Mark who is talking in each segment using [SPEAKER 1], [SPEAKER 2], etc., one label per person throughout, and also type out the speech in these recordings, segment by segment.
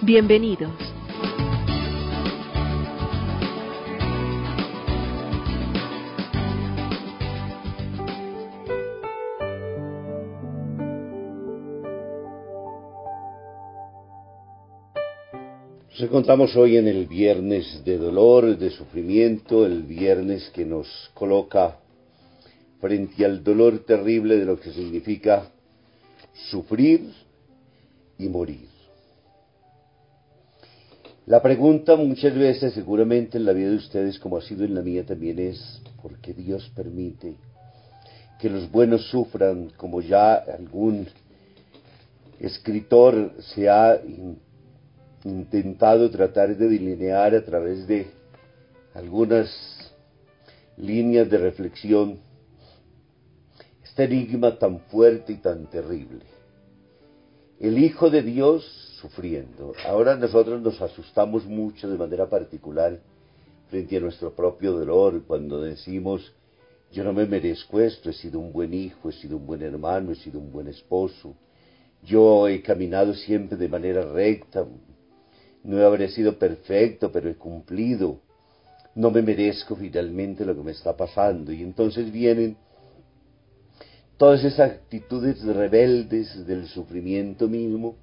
[SPEAKER 1] Bienvenidos.
[SPEAKER 2] Nos encontramos hoy en el viernes de dolor, de sufrimiento, el viernes que nos coloca frente al dolor terrible de lo que significa sufrir y morir. La pregunta muchas veces, seguramente en la vida de ustedes, como ha sido en la mía también, es ¿por qué Dios permite que los buenos sufran como ya algún escritor se ha intentado tratar de delinear a través de algunas líneas de reflexión este enigma tan fuerte y tan terrible? El Hijo de Dios sufriendo. Ahora nosotros nos asustamos mucho de manera particular frente a nuestro propio dolor cuando decimos, yo no me merezco esto, he sido un buen hijo, he sido un buen hermano, he sido un buen esposo, yo he caminado siempre de manera recta, no habré sido perfecto, pero he cumplido, no me merezco finalmente lo que me está pasando. Y entonces vienen todas esas actitudes rebeldes del sufrimiento mismo,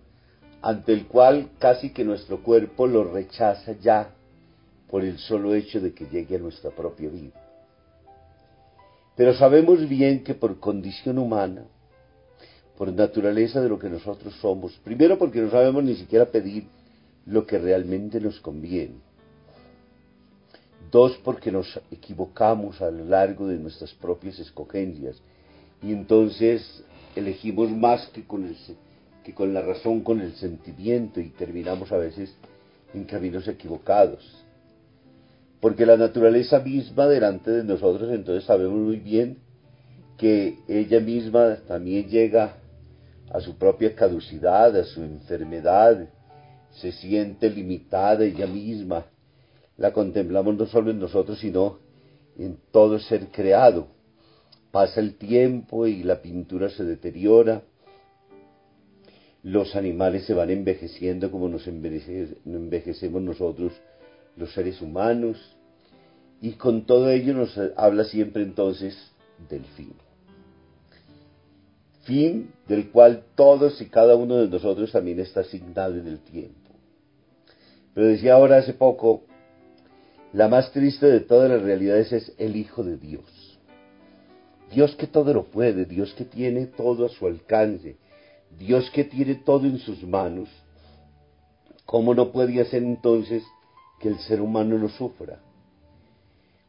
[SPEAKER 2] ante el cual casi que nuestro cuerpo lo rechaza ya por el solo hecho de que llegue a nuestra propia vida. Pero sabemos bien que por condición humana, por naturaleza de lo que nosotros somos, primero porque no sabemos ni siquiera pedir lo que realmente nos conviene, dos porque nos equivocamos a lo largo de nuestras propias escogencias y entonces elegimos más que con el que con la razón, con el sentimiento y terminamos a veces en caminos equivocados. Porque la naturaleza misma delante de nosotros entonces sabemos muy bien que ella misma también llega a su propia caducidad, a su enfermedad, se siente limitada ella misma. La contemplamos no solo en nosotros, sino en todo ser creado. Pasa el tiempo y la pintura se deteriora, los animales se van envejeciendo como nos envejecemos nosotros, los seres humanos, y con todo ello nos habla siempre entonces del fin. Fin del cual todos y cada uno de nosotros también está asignado en el tiempo. Pero decía ahora hace poco, la más triste de todas las realidades es el Hijo de Dios. Dios que todo lo puede, Dios que tiene todo a su alcance, Dios que tiene todo en sus manos, ¿cómo no puede hacer entonces que el ser humano lo sufra?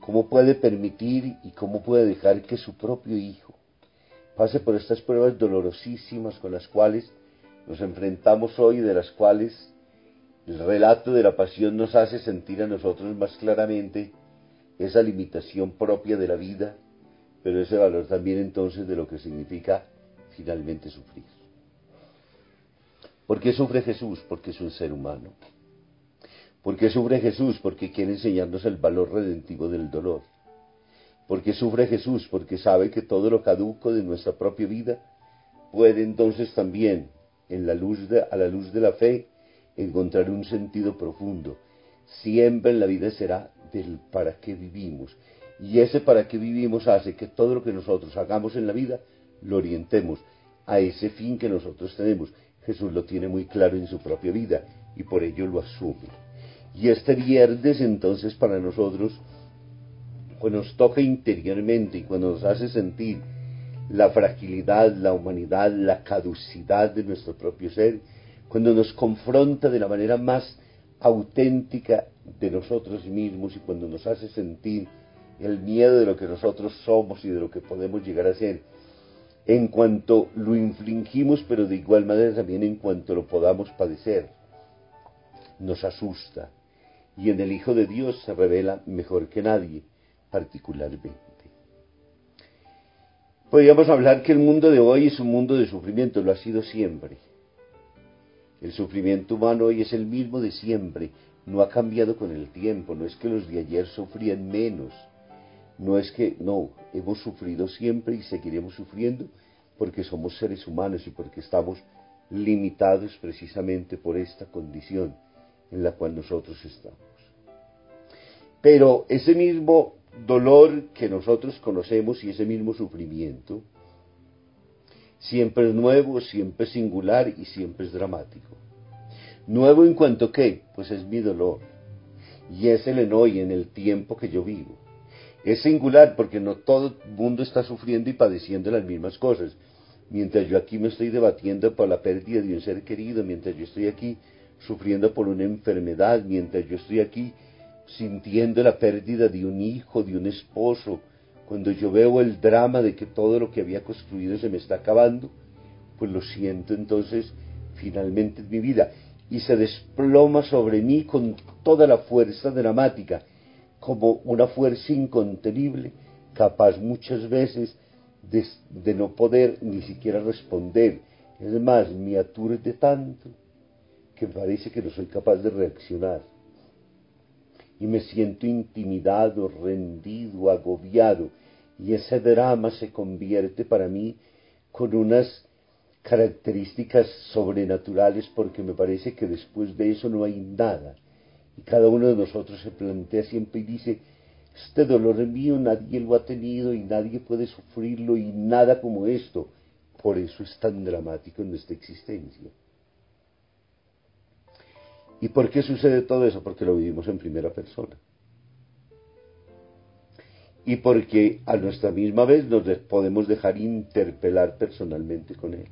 [SPEAKER 2] ¿Cómo puede permitir y cómo puede dejar que su propio hijo pase por estas pruebas dolorosísimas con las cuales nos enfrentamos hoy de las cuales el relato de la pasión nos hace sentir a nosotros más claramente esa limitación propia de la vida, pero ese valor también entonces de lo que significa finalmente sufrir. ¿Por qué sufre Jesús? Porque es un ser humano. ¿Por qué sufre Jesús? Porque quiere enseñarnos el valor redentivo del dolor. ¿Por qué sufre Jesús? Porque sabe que todo lo caduco de nuestra propia vida puede entonces también, en la luz a la luz de la fe, encontrar un sentido profundo. Siempre en la vida será del para qué vivimos. Y ese para qué vivimos hace que todo lo que nosotros hagamos en la vida lo orientemos a ese fin que nosotros tenemos. Jesús lo tiene muy claro en su propia vida y por ello lo asume. Y este viernes entonces para nosotros, cuando nos toca interiormente y cuando nos hace sentir la fragilidad, la humanidad, la caducidad de nuestro propio ser, cuando nos confronta de la manera más auténtica de nosotros mismos y cuando nos hace sentir el miedo de lo que nosotros somos y de lo que podemos llegar a ser, en cuanto lo infligimos, pero de igual manera también en cuanto lo podamos padecer. nos asusta y en el Hijo de Dios se revela mejor que nadie, particularmente. Podríamos hablar que el mundo de hoy es un mundo de sufrimiento, lo ha sido siempre. El sufrimiento humano hoy es el mismo de siempre, no ha cambiado con el tiempo, no es que los de ayer sufrían menos, no es que, no, hemos sufrido siempre y seguiremos sufriendo porque somos seres humanos y porque estamos limitados precisamente por esta condición en la cual nosotros estamos. Pero ese mismo dolor que nosotros conocemos y ese mismo sufrimiento siempre es nuevo, siempre es singular y siempre es dramático. Nuevo en cuanto que, pues es mi dolor. Y es el en hoy, en el tiempo que yo vivo. Es singular porque no todo el mundo está sufriendo y padeciendo las mismas cosas. Mientras yo aquí me estoy debatiendo por la pérdida de un ser querido, mientras yo estoy aquí sufriendo por una enfermedad, mientras yo estoy aquí sintiendo la pérdida de un hijo, de un esposo, cuando yo veo el drama de que todo lo que había construido se me está acabando, pues lo siento entonces finalmente en mi vida y se desploma sobre mí con toda la fuerza dramática, como una fuerza incontenible, capaz muchas veces de, no poder ni siquiera responder. Es más, me aturde tanto que parece que no soy capaz de reaccionar y me siento intimidado, rendido, agobiado, y ese drama se convierte para mí con unas características sobrenaturales porque me parece que después de eso no hay nada. Y cada uno de nosotros se plantea siempre y dice, este dolor mío nadie lo ha tenido y nadie puede sufrirlo y nada como esto. Por eso es tan dramático en nuestra existencia. ¿Y por qué sucede todo eso? Porque lo vivimos en primera persona. Y porque a nuestra misma vez nos podemos dejar interpelar personalmente con él.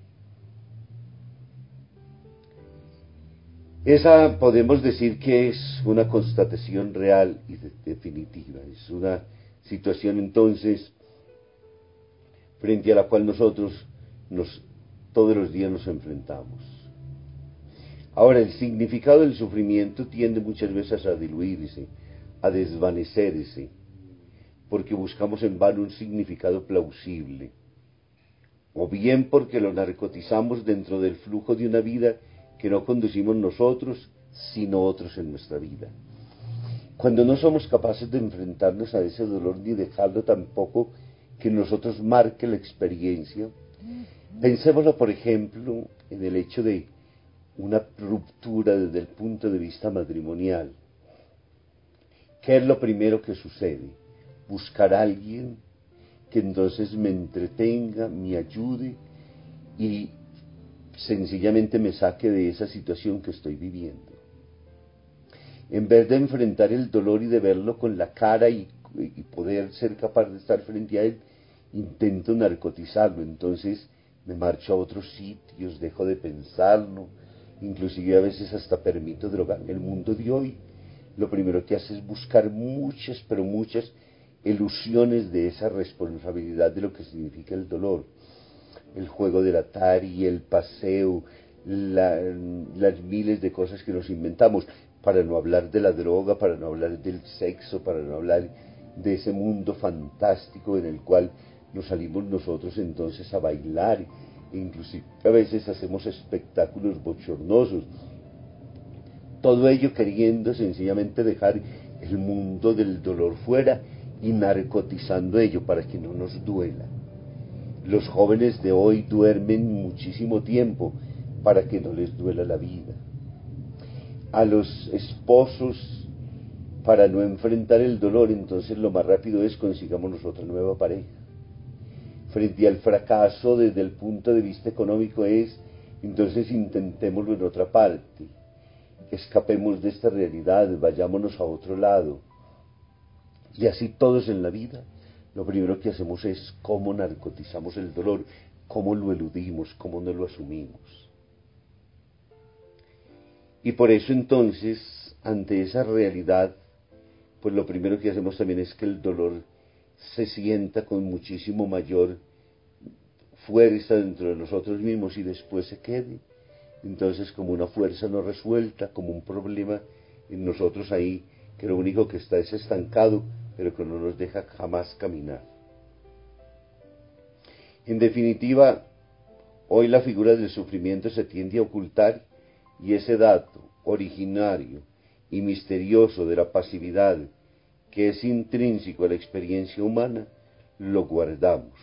[SPEAKER 2] Esa podemos decir que es una constatación real y definitiva. Es una situación entonces frente a la cual nosotros nos, todos los días nos enfrentamos. Ahora, el significado del sufrimiento tiende muchas veces a diluirse, a desvanecerse, porque buscamos en vano un significado plausible, o bien porque lo narcotizamos dentro del flujo de una vida que no conducimos nosotros, sino otros en nuestra vida. Cuando no somos capaces de enfrentarnos a ese dolor ni dejarlo tampoco que nosotros marque la experiencia, pensémoslo, por ejemplo, en el hecho de una ruptura desde el punto de vista matrimonial. ¿Qué es lo primero que sucede? Buscar a alguien que entonces me entretenga, me ayude y sencillamente me saque de esa situación que estoy viviendo. En vez de enfrentar el dolor y de verlo con la cara y, poder ser capaz de estar frente a él, intento narcotizarlo. Entonces me marcho a otros sitios, dejo de pensarlo, inclusive a veces hasta permito drogar. El mundo de hoy lo primero que hace es buscar muchas, pero muchas ilusiones de esa responsabilidad de lo que significa el dolor. El juego del Atari, el paseo, las miles de cosas que nos inventamos, para no hablar de la droga, para no hablar del sexo, para no hablar de ese mundo fantástico en el cual nos salimos nosotros entonces a bailar inclusive a veces hacemos espectáculos bochornosos. Todo ello queriendo sencillamente dejar el mundo del dolor fuera y narcotizando ello para que no nos duela. Los jóvenes de hoy duermen muchísimo tiempo para que no les duela la vida. A los esposos, para no enfrentar el dolor, entonces lo más rápido es consigamos otra nueva pareja frente al fracaso desde el punto de vista económico es, entonces intentémoslo en otra parte, escapemos de esta realidad, vayámonos a otro lado. Y así todos en la vida, lo primero que hacemos es cómo narcotizamos el dolor, cómo lo eludimos, cómo no lo asumimos. Y por eso entonces, ante esa realidad, pues lo primero que hacemos también es que el dolor se sienta con muchísimo mayor fuerza dentro de nosotros mismos y después se quede. entonces como una fuerza no resuelta, como un problema en nosotros ahí, que lo único que está es estancado, pero que no nos deja jamás caminar. En definitiva, hoy la figura del sufrimiento se tiende a ocultar y ese dato originario y misterioso de la pasividad que es intrínseco a la experiencia humana, lo guardamos.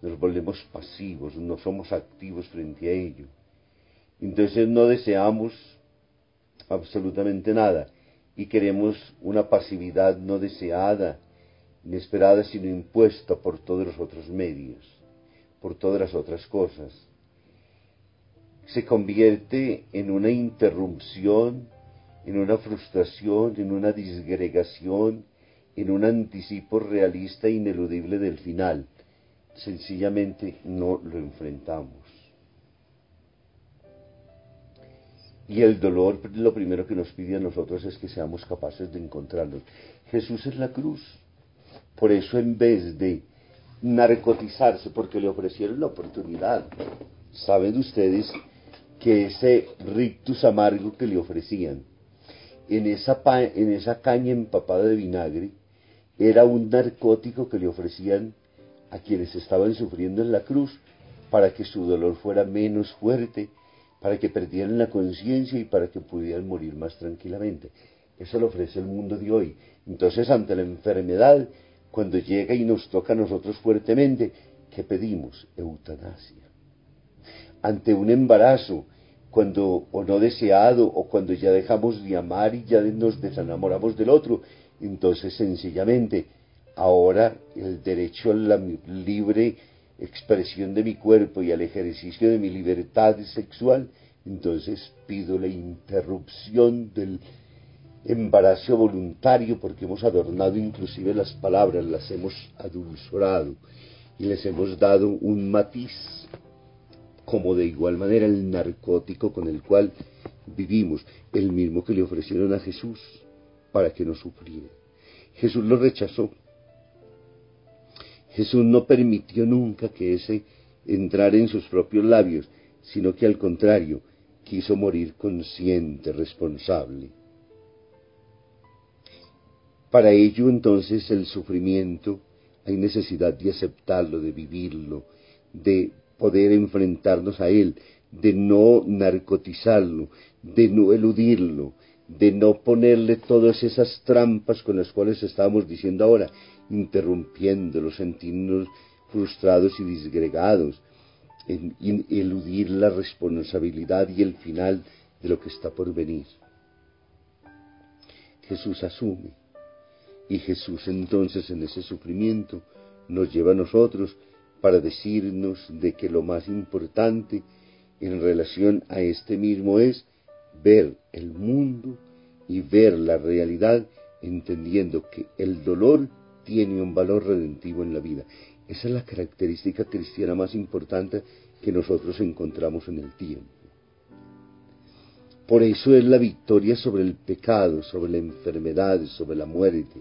[SPEAKER 2] Nos volvemos pasivos, no somos activos frente a ello. Entonces no deseamos absolutamente nada y queremos una pasividad no deseada, inesperada, sino impuesta por todos los otros medios, por todas las otras cosas. Se convierte en una interrupción, en una frustración, en una disgregación, en un anticipo realista e ineludible del final. Sencillamente no lo enfrentamos. Y el dolor, lo primero que nos pide a nosotros es que seamos capaces de encontrarlo. Jesús es la cruz. Por eso en vez de narcotizarse, porque le ofrecieron la oportunidad, saben ustedes que ese rictus amargo que le ofrecían, en esa, en esa caña empapada de vinagre, era un narcótico que le ofrecían a quienes estaban sufriendo en la cruz para que su dolor fuera menos fuerte para que perdieran la conciencia y para que pudieran morir más tranquilamente. Eso lo ofrece el mundo de hoy. Entonces, ante la enfermedad, cuando llega y nos toca a nosotros fuertemente, ¿qué pedimos? Eutanasia. Ante un embarazo, cuando o no deseado, o cuando ya dejamos de amar y ya nos desenamoramos del otro, entonces sencillamente, ahora el derecho a la libre expresión de mi cuerpo y al ejercicio de mi libertad sexual, entonces pido la interrupción del embarazo voluntario porque hemos adornado inclusive las palabras, las hemos adulcerado y les hemos dado un matiz, como de igual manera el narcótico con el cual vivimos, el mismo que le ofrecieron a Jesús para que no sufriera. Jesús lo rechazó Jesús no permitió nunca que ese entrara en sus propios labios, sino que al contrario, quiso morir consciente, responsable. Para ello entonces el sufrimiento hay necesidad de aceptarlo, de vivirlo, de poder enfrentarnos a él, de no narcotizarlo, de no eludirlo, de no ponerle todas esas trampas con las cuales estábamos diciendo ahora, interrumpiéndolo, sentirnos frustrados y disgregados, en, eludir la responsabilidad y el final de lo que está por venir. Jesús asume y Jesús entonces en ese sufrimiento nos lleva a nosotros para decirnos de que lo más importante en relación a este mismo es ver el mundo y ver la realidad entendiendo que el dolor tiene un valor redentivo en la vida. Esa es la característica cristiana más importante que nosotros encontramos en el tiempo. Por eso es la victoria sobre el pecado, sobre la enfermedad, sobre la muerte.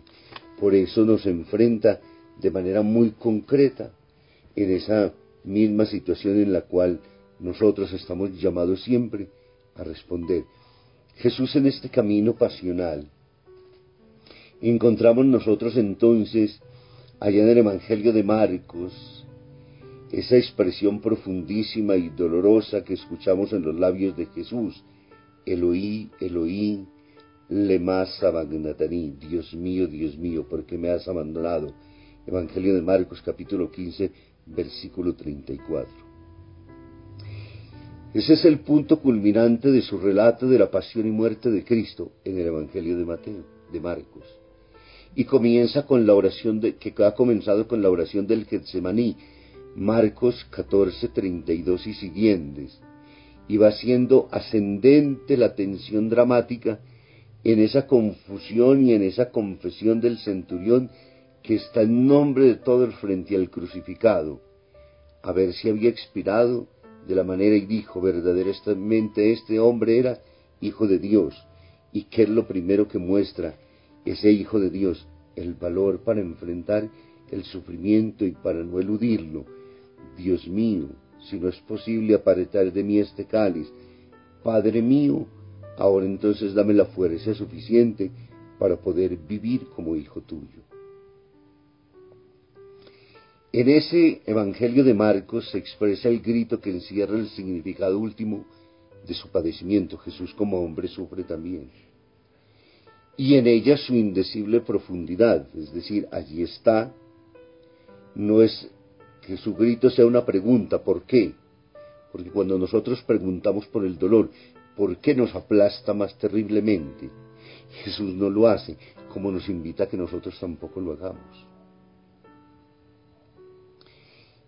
[SPEAKER 2] Por eso nos enfrenta de manera muy concreta en esa misma situación en la cual nosotros estamos llamados siempre a responder. Jesús en este camino pasional encontramos nosotros entonces allá en el Evangelio de Marcos esa expresión profundísima y dolorosa que escuchamos en los labios de Jesús, Eloí, Eloí, lema sabachthani, Dios mío, Dios mío, ¿por qué me has abandonado? Evangelio de Marcos capítulo 15, versículo 34. Ese es el punto culminante de su relato de la pasión y muerte de Cristo en el Evangelio de Mateo, de Marcos y comienza con la oración de, que ha comenzado con la oración del Getsemaní, Marcos 14, 32 y siguientes, y va siendo ascendente la tensión dramática en esa confusión y en esa confesión del centurión que está en nombre de todos frente al crucificado, a ver si había expirado de la manera y dijo verdaderamente este hombre era hijo de Dios, y que es lo primero que muestra ese Hijo de Dios el valor para enfrentar el sufrimiento y para no eludirlo. Dios mío, si no es posible apartar de mí este cáliz. Padre mío, ahora entonces dame la fuerza suficiente para poder vivir como hijo tuyo. En ese Evangelio de Marcos se expresa el grito que encierra el significado último de su padecimiento. Jesús como hombre sufre también. Y en ella su indecible profundidad, es decir, allí está, no es que su grito sea una pregunta, ¿por qué? Porque cuando nosotros preguntamos por el dolor, ¿por qué nos aplasta más terriblemente? Jesús no lo hace, como nos invita a que nosotros tampoco lo hagamos.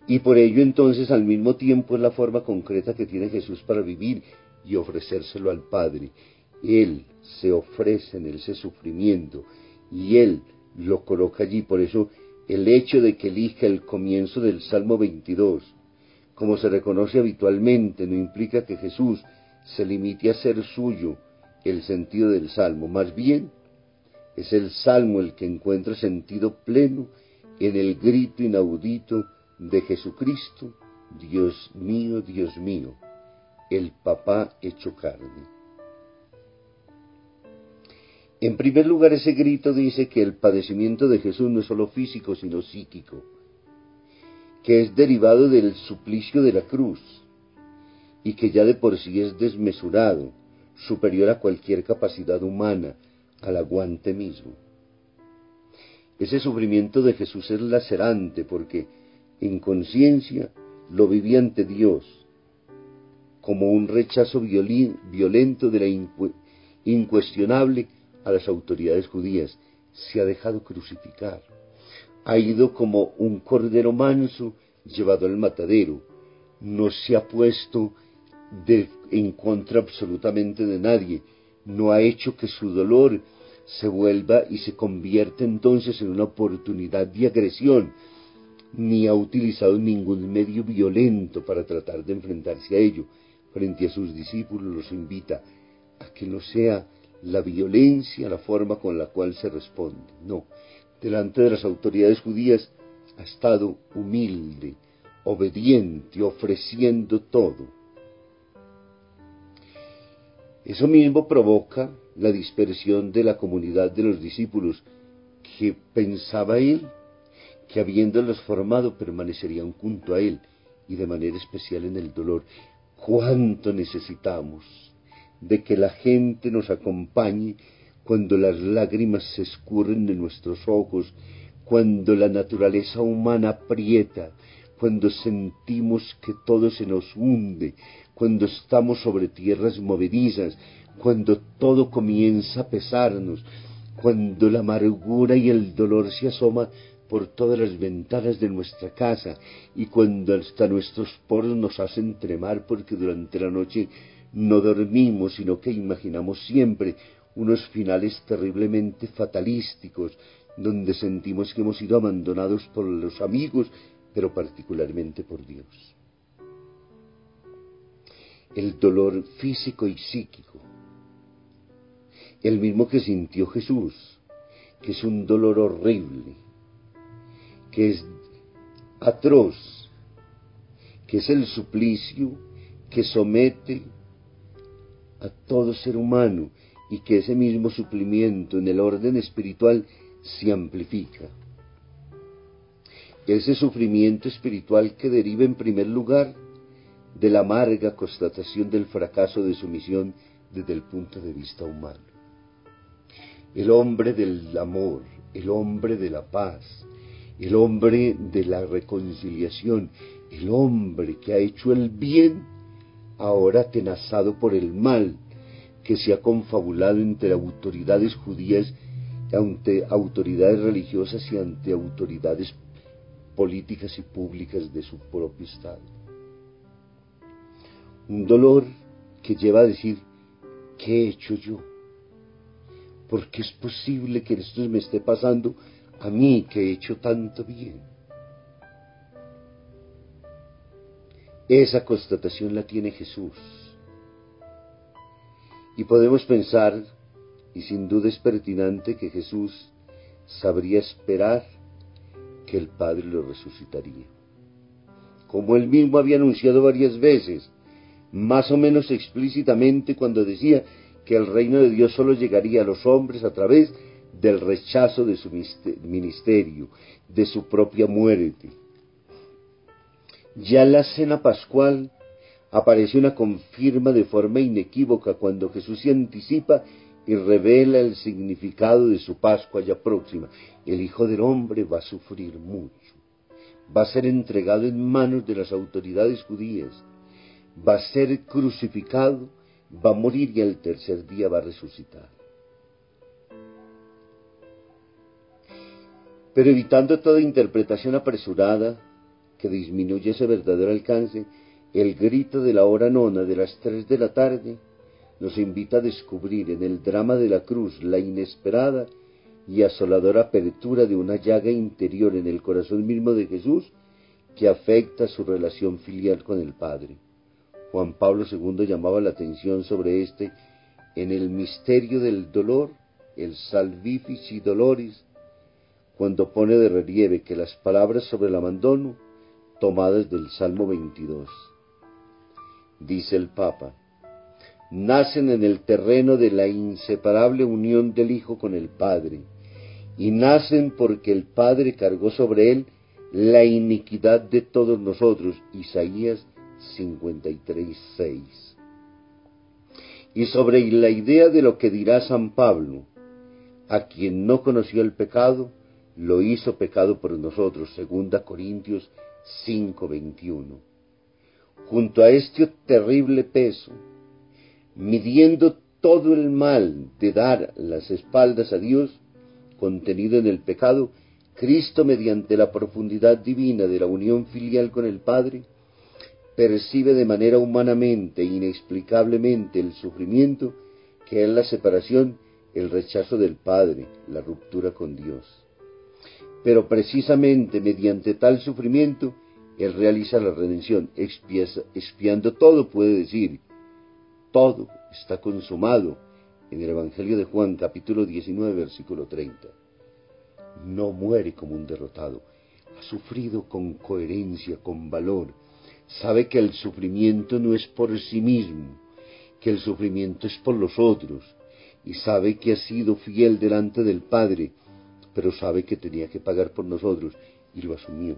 [SPEAKER 2] Y por ello entonces al mismo tiempo es la forma concreta que tiene Jesús para vivir y ofrecérselo al Padre. Él se ofrece en ese sufrimiento y Él lo coloca allí. Por eso el hecho de que elija el comienzo del Salmo 22, como se reconoce habitualmente, no implica que Jesús se limite a ser suyo el sentido del Salmo. Más bien, es el Salmo el que encuentra sentido pleno en el grito inaudito de Jesucristo, Dios mío, Dios mío el papá hecho carne. En primer lugar, ese grito dice que el padecimiento de Jesús no es solo físico, sino psíquico, que es derivado del suplicio de la cruz y que ya de por sí es desmesurado, superior a cualquier capacidad humana, al aguante mismo. Ese sufrimiento de Jesús es lacerante porque en conciencia lo vivía ante Dios como un rechazo violento de la incuestionable a las autoridades judías. Se ha dejado crucificar. Ha ido como un cordero manso llevado al matadero. No se ha puesto en contra absolutamente de nadie. No ha hecho que su dolor se vuelva y se convierta entonces en una oportunidad de agresión, ni ha utilizado ningún medio violento para tratar de enfrentarse a ello frente a sus discípulos los invita a que no sea la violencia la forma con la cual se responde. No, delante de las autoridades judías ha estado humilde, obediente, ofreciendo todo. Eso mismo provoca la dispersión de la comunidad de los discípulos, que pensaba él que habiéndolos formado permanecerían junto a él y de manera especial en el dolor cuánto necesitamos de que la gente nos acompañe cuando las lágrimas se escurren de nuestros ojos, cuando la naturaleza humana aprieta, cuando sentimos que todo se nos hunde, cuando estamos sobre tierras movedizas, cuando todo comienza a pesarnos, cuando la amargura y el dolor se asoma por todas las ventanas de nuestra casa y cuando hasta nuestros poros nos hacen tremar porque durante la noche no dormimos, sino que imaginamos siempre unos finales terriblemente fatalísticos, donde sentimos que hemos sido abandonados por los amigos, pero particularmente por Dios. El dolor físico y psíquico, el mismo que sintió Jesús, que es un dolor horrible, que es atroz, que es el suplicio que somete a todo ser humano y que ese mismo suplimiento en el orden espiritual se amplifica. Ese sufrimiento espiritual que deriva en primer lugar de la amarga constatación del fracaso de su misión desde el punto de vista humano. El hombre del amor, el hombre de la paz, el hombre de la reconciliación, el hombre que ha hecho el bien, ahora tenazado por el mal, que se ha confabulado entre autoridades judías, ante autoridades religiosas y ante autoridades políticas y públicas de su propio Estado. Un dolor que lleva a decir, ¿qué he hecho yo? ¿Por qué es posible que esto me esté pasando a mí que he hecho tanto bien. Esa constatación la tiene Jesús. Y podemos pensar, y sin duda es pertinente, que Jesús sabría esperar que el Padre lo resucitaría. como él mismo había anunciado varias veces, más o menos explícitamente cuando decía que el reino de Dios solo llegaría a los hombres a través del rechazo de su ministerio, de su propia muerte. Ya la cena pascual aparece una confirma de forma inequívoca cuando Jesús se anticipa y revela el significado de su Pascua ya próxima. El Hijo del Hombre va a sufrir mucho, va a ser entregado en manos de las autoridades judías, va a ser crucificado, va a morir y al tercer día va a resucitar. Pero evitando toda interpretación apresurada que disminuye ese verdadero alcance, el grito de la hora nona de las tres de la tarde nos invita a descubrir en el drama de la cruz la inesperada y asoladora apertura de una llaga interior en el corazón mismo de Jesús que afecta su relación filial con el Padre. Juan Pablo II llamaba la atención sobre este en el misterio del dolor, el salvifici doloris, cuando pone de relieve que las palabras sobre el abandono, tomadas del Salmo 22. Dice el Papa, nacen en el terreno de la inseparable unión del Hijo con el Padre, y nacen porque el Padre cargó sobre él la iniquidad de todos nosotros. Isaías 53.6. Y sobre la idea de lo que dirá San Pablo, a quien no conoció el pecado, lo hizo pecado por nosotros, segunda Corintios 5:21. Junto a este terrible peso, midiendo todo el mal de dar las espaldas a Dios, contenido en el pecado, Cristo, mediante la profundidad divina de la unión filial con el Padre, percibe de manera humanamente e inexplicablemente el sufrimiento que es la separación, el rechazo del Padre, la ruptura con Dios. Pero precisamente mediante tal sufrimiento, Él realiza la redención, expiando todo, puede decir, todo está consumado en el Evangelio de Juan capítulo 19 versículo 30. No muere como un derrotado, ha sufrido con coherencia, con valor, sabe que el sufrimiento no es por sí mismo, que el sufrimiento es por los otros, y sabe que ha sido fiel delante del Padre, pero sabe que tenía que pagar por nosotros y lo asumió.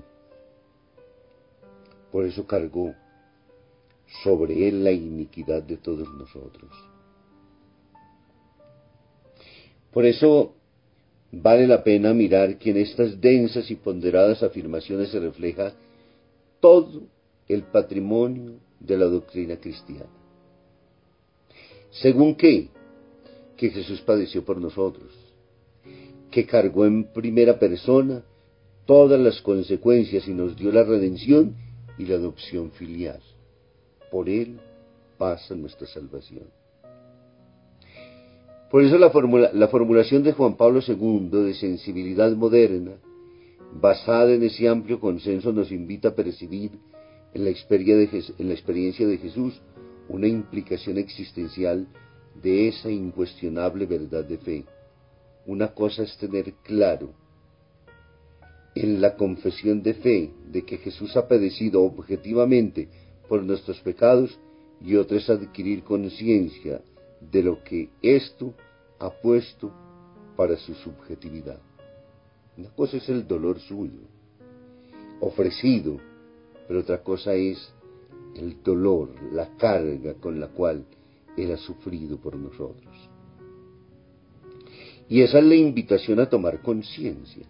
[SPEAKER 2] Por eso cargó sobre él la iniquidad de todos nosotros. Por eso vale la pena mirar que en estas densas y ponderadas afirmaciones se refleja todo el patrimonio de la doctrina cristiana. ¿Según qué? Que Jesús padeció por nosotros, que cargó en primera persona todas las consecuencias y nos dio la redención y la adopción filial. Por Él pasa nuestra salvación. Por eso la, la formulación de Juan Pablo II de sensibilidad moderna, basada en ese amplio consenso, nos invita a percibir en la, experiencia de Jesús una implicación existencial de esa incuestionable verdad de fe. Una cosa es tener claro en la confesión de fe de que Jesús ha padecido objetivamente por nuestros pecados y otra es adquirir conciencia de lo que esto ha puesto para su subjetividad. Una cosa es el dolor suyo, ofrecido pero otra cosa es el dolor, la carga con la cual Él ha sufrido por nosotros. Y esa es la invitación a tomar conciencia.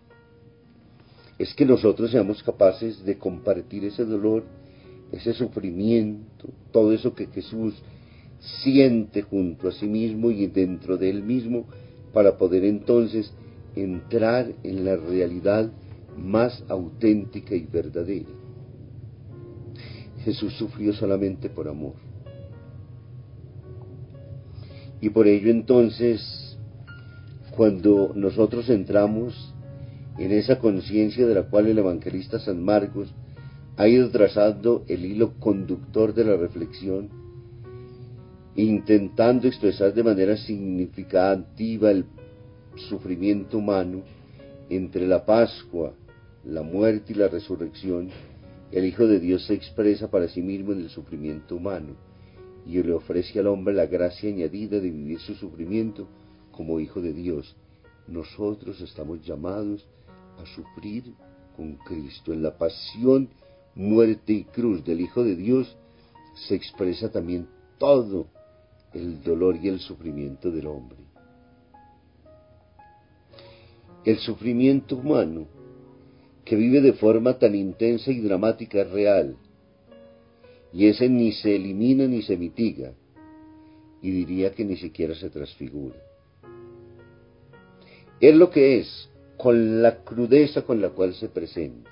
[SPEAKER 2] Es que nosotros seamos capaces de compartir ese dolor, ese sufrimiento, todo eso que Jesús siente junto a sí mismo y dentro de él mismo, para poder entonces entrar en la realidad más auténtica y verdadera. Jesús sufrió solamente por amor. Y por ello entonces, cuando nosotros entramos en esa conciencia de la cual el evangelista San Marcos ha ido trazando el hilo conductor de la reflexión, intentando expresar de manera significativa el sufrimiento humano entre la Pascua, la muerte y la resurrección, el Hijo de Dios se expresa para sí mismo en el sufrimiento humano y le ofrece al hombre la gracia añadida de vivir su sufrimiento como Hijo de Dios. Nosotros estamos llamados a sufrir con Cristo. En la pasión, muerte y cruz del Hijo de Dios se expresa también todo el dolor y el sufrimiento del hombre. El sufrimiento humano que vive de forma tan intensa y dramática es real, y ese ni se elimina ni se mitiga, y diría que ni siquiera se transfigura. Es lo que es, con la crudeza con la cual se presenta,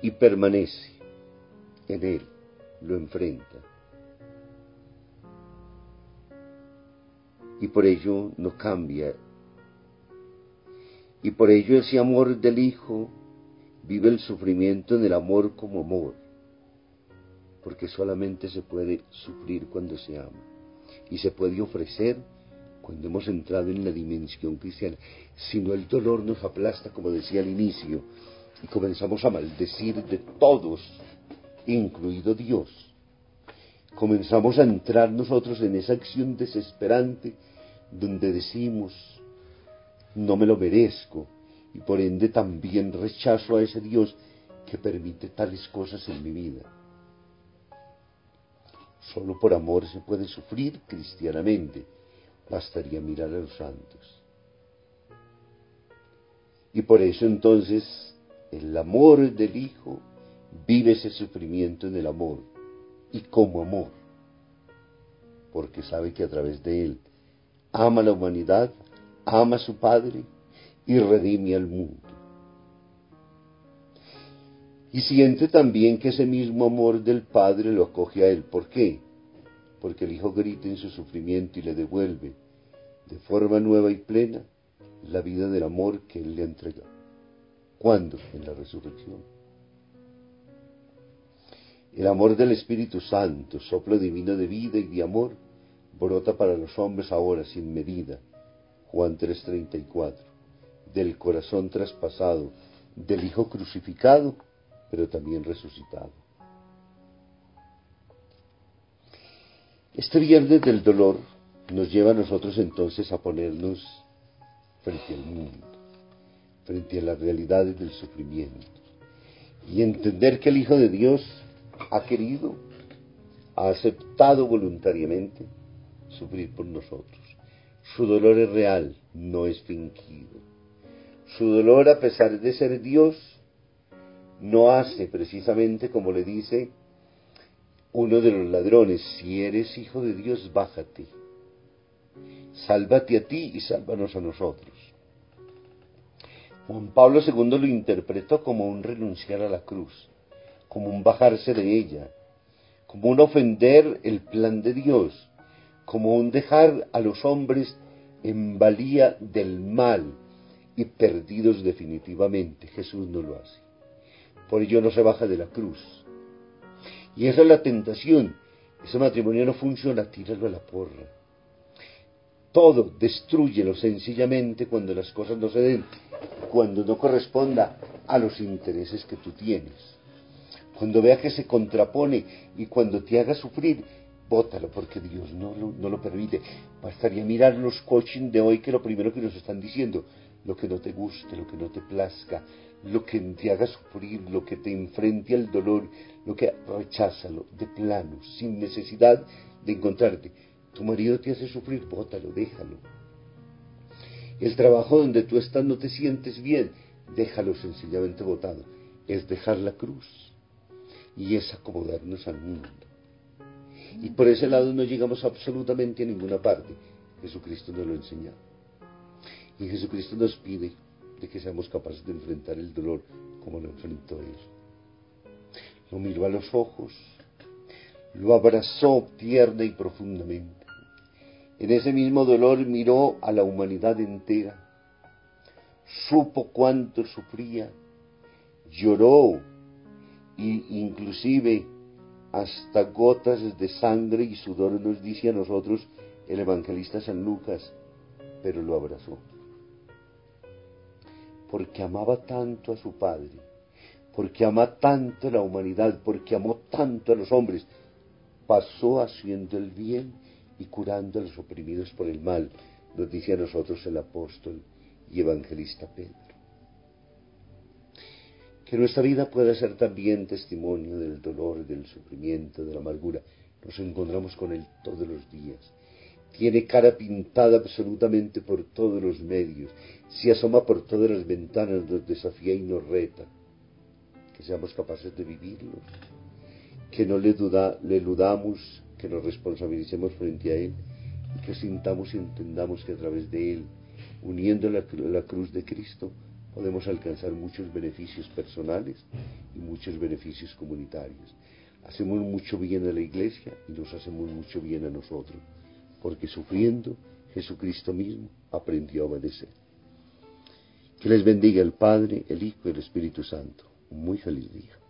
[SPEAKER 2] y permanece en él, lo enfrenta. Y por ello no cambia y por ello ese amor del Hijo vive el sufrimiento en el amor como amor, porque solamente se puede sufrir cuando se ama y se puede ofrecer cuando hemos entrado en la dimensión cristiana. Si no el dolor nos aplasta, como decía al inicio, y comenzamos a maldecir de todos, incluido Dios. Comenzamos a entrar nosotros en esa acción desesperante donde decimos, no me lo merezco y por ende también rechazo a ese Dios que permite tales cosas en mi vida. Solo por amor se puede sufrir cristianamente. Bastaría mirar a los santos. Y por eso entonces el amor del Hijo vive ese sufrimiento en el amor y como amor, porque sabe que a través de él ama la humanidad ama a su Padre y redime al mundo. Y siente también que ese mismo amor del Padre lo acoge a él. ¿Por qué? Porque el Hijo grita en su sufrimiento y le devuelve de forma nueva y plena la vida del amor que él le ha entregado. ¿Cuándo? En la resurrección. El amor del Espíritu Santo, soplo divino de vida y de amor, brota para los hombres ahora sin medida Juan 3:34, del corazón traspasado, del Hijo crucificado, pero también resucitado. Este viernes del dolor nos lleva a nosotros entonces a ponernos frente al mundo, frente a las realidades del sufrimiento, y entender que el Hijo de Dios ha querido, ha aceptado voluntariamente sufrir por nosotros. Su dolor es real, no es fingido. Su dolor, a pesar de ser Dios, no hace precisamente como le dice uno de los ladrones, si eres hijo de Dios, bájate. Sálvate a ti y sálvanos a nosotros. Juan Pablo II lo interpretó como un renunciar a la cruz, como un bajarse de ella, como un ofender el plan de Dios, como un dejar a los hombres en valía del mal y perdidos definitivamente. Jesús no lo hace. Por ello no se baja de la cruz. Y esa es la tentación. Ese matrimonio no funciona, tíralo a la porra. Todo, destruyelo sencillamente cuando las cosas no se den, cuando no corresponda a los intereses que tú tienes. Cuando vea que se contrapone y cuando te haga sufrir, bótalo porque Dios no lo, permite. Bastaría mirar los coaching de hoy que lo primero que nos están diciendo, lo que no te guste, lo que no te plazca, lo que te haga sufrir, lo que te enfrente al dolor, lo que recházalo de plano, sin necesidad de encontrarte. Tu marido te hace sufrir, bótalo, déjalo. El trabajo donde tú estás no te sientes bien, déjalo sencillamente botado. Es dejar la cruz y es acomodarnos al mundo. Y por ese lado no llegamos absolutamente a ninguna parte. Jesucristo nos lo enseña. Y Jesucristo nos pide de que seamos capaces de enfrentar el dolor como lo enfrentó Él. Lo miró a los ojos, lo abrazó tierna y profundamente. En ese mismo dolor miró a la humanidad entera, supo cuánto sufría, lloró e inclusive hasta gotas de sangre y sudor nos dice a nosotros el evangelista San Lucas, pero lo abrazó. porque amaba tanto a su Padre, porque ama tanto a la humanidad, porque amó tanto a los hombres, pasó haciendo el bien y curando a los oprimidos por el mal, nos dice a nosotros el apóstol y evangelista Pedro. Que nuestra vida pueda ser también testimonio del dolor, del sufrimiento, de la amargura. Nos encontramos con Él todos los días. Tiene cara pintada absolutamente por todos los medios. Se asoma por todas las ventanas, nos desafía y nos reta. Que seamos capaces de vivirlo. Que no le, duda, le eludamos, que nos responsabilicemos frente a Él y que sintamos y entendamos que a través de Él, uniendo la, cruz de Cristo, podemos alcanzar muchos beneficios personales y muchos beneficios comunitarios. Hacemos mucho bien a la iglesia y nos hacemos mucho bien a nosotros, porque sufriendo Jesucristo mismo aprendió a obedecer. Que les bendiga el Padre, el Hijo y el Espíritu Santo. Un muy feliz día.